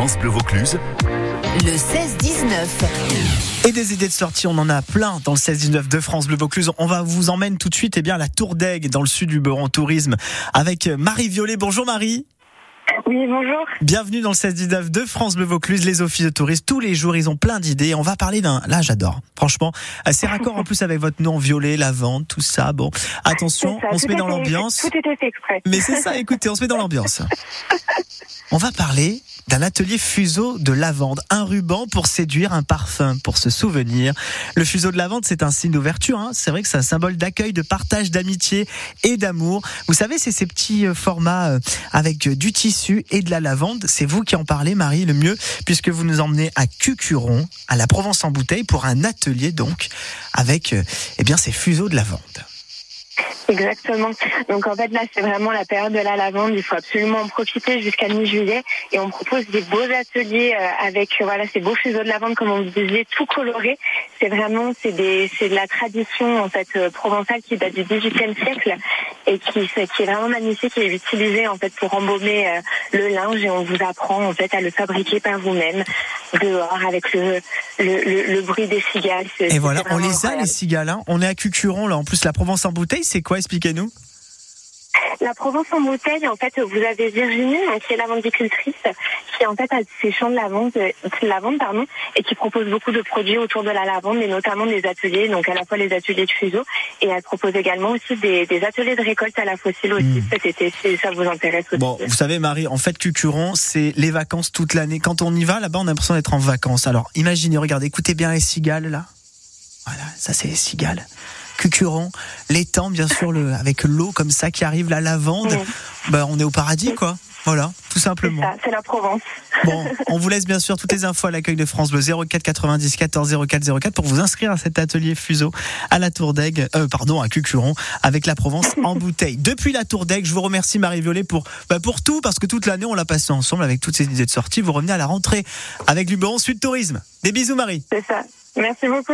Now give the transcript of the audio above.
France Bleu Vaucluse. Le 16-19. Et des idées de sortie, on en a plein dans le 16-19 de France Bleu Vaucluse. On va vous emmène tout de suite eh bien, à la Tour d'Aigle, dans le sud du Beurre en tourisme, avec Marie Violet. Bonjour Marie. Oui, bonjour. Bienvenue dans le 16-19 de France Bleu Vaucluse, les offices de tourisme. Tous les jours, ils ont plein d'idées. On va parler d'un. Là, j'adore. Franchement, c'est raccord en plus avec votre nom violet, la vente, tout ça. Bon, attention, Ça, on se met dans l'ambiance. Tout était fait exprès. Mais c'est ça, écoutez, on se met dans l'ambiance. On va parler d'un atelier fuseau de lavande, un ruban pour séduire, un parfum pour se souvenir. Le fuseau de lavande, c'est un signe d'ouverture. hein. C'est vrai que c'est un symbole d'accueil, de partage, d'amitié et d'amour. Vous savez, c'est ces petits euh, formats euh, avec euh, du tissu et de la lavande. C'est vous qui en parlez, Marie, le mieux, puisque vous nous emmenez à Cucuron, à la Provence en bouteille, pour un atelier donc avec, eh bien, ces fuseaux de lavande. Exactement. Donc en fait là c'est vraiment la période de la lavande. Il faut absolument en profiter jusqu'à mi-juillet et on propose des beaux ateliers euh, avec euh, voilà ces beaux fuseaux de lavande comme on vous disait tout colorés. C'est vraiment c'est des c'est de la tradition en fait euh, provençale qui date du XVIIIe siècle et qui qui est vraiment magnifique et utilisé en fait pour embaumer le linge et on vous apprend en fait à le fabriquer par vous-même dehors avec le le, le, le bruit des cigales. Et voilà, on les a incroyable. les cigales. hein. On est à Cucuron là. En plus, la Provence en bouteille, c'est quoi Expliquez-nous? La Provence en bouteille, en fait, vous avez Virginie, donc, qui est lavandicultrice, qui en fait a ses champs de lavande, euh, de lavande pardon, et qui propose beaucoup de produits autour de la lavande, mais notamment des ateliers, donc à la fois les ateliers de fuseau, et elle propose également aussi des, des ateliers de récolte à la fossile aussi Mm. cet été, si ça vous intéresse aussi. Bon, vous savez, Marie, en fait, Cucuron, c'est les vacances toute l'année. Quand on y va, là-bas, on a l'impression d'être en vacances. Alors, imaginez, regardez, écoutez bien les cigales, là. Voilà, ça, c'est les cigales. Cucuron, l'étang, bien sûr, le, avec l'eau comme ça qui arrive, la lavande. Ben, on est au paradis, quoi. Voilà, tout simplement. c'est la Provence. Bon, on vous laisse bien sûr toutes les infos à l'accueil de France Bleu 04 90 14 04 04 pour vous inscrire à cet atelier fuseau à la Tour d'Aigle, euh, pardon, à Cucuron avec la Provence en bouteille. Depuis la Tour d'Aigle, je vous remercie Marie Violet pour bah, pour tout parce que toute l'année on l'a passé ensemble avec toutes ces idées de sortie. Vous revenez à la rentrée avec Luberon Sud Tourisme. Des bisous Marie. C'est ça. Merci beaucoup.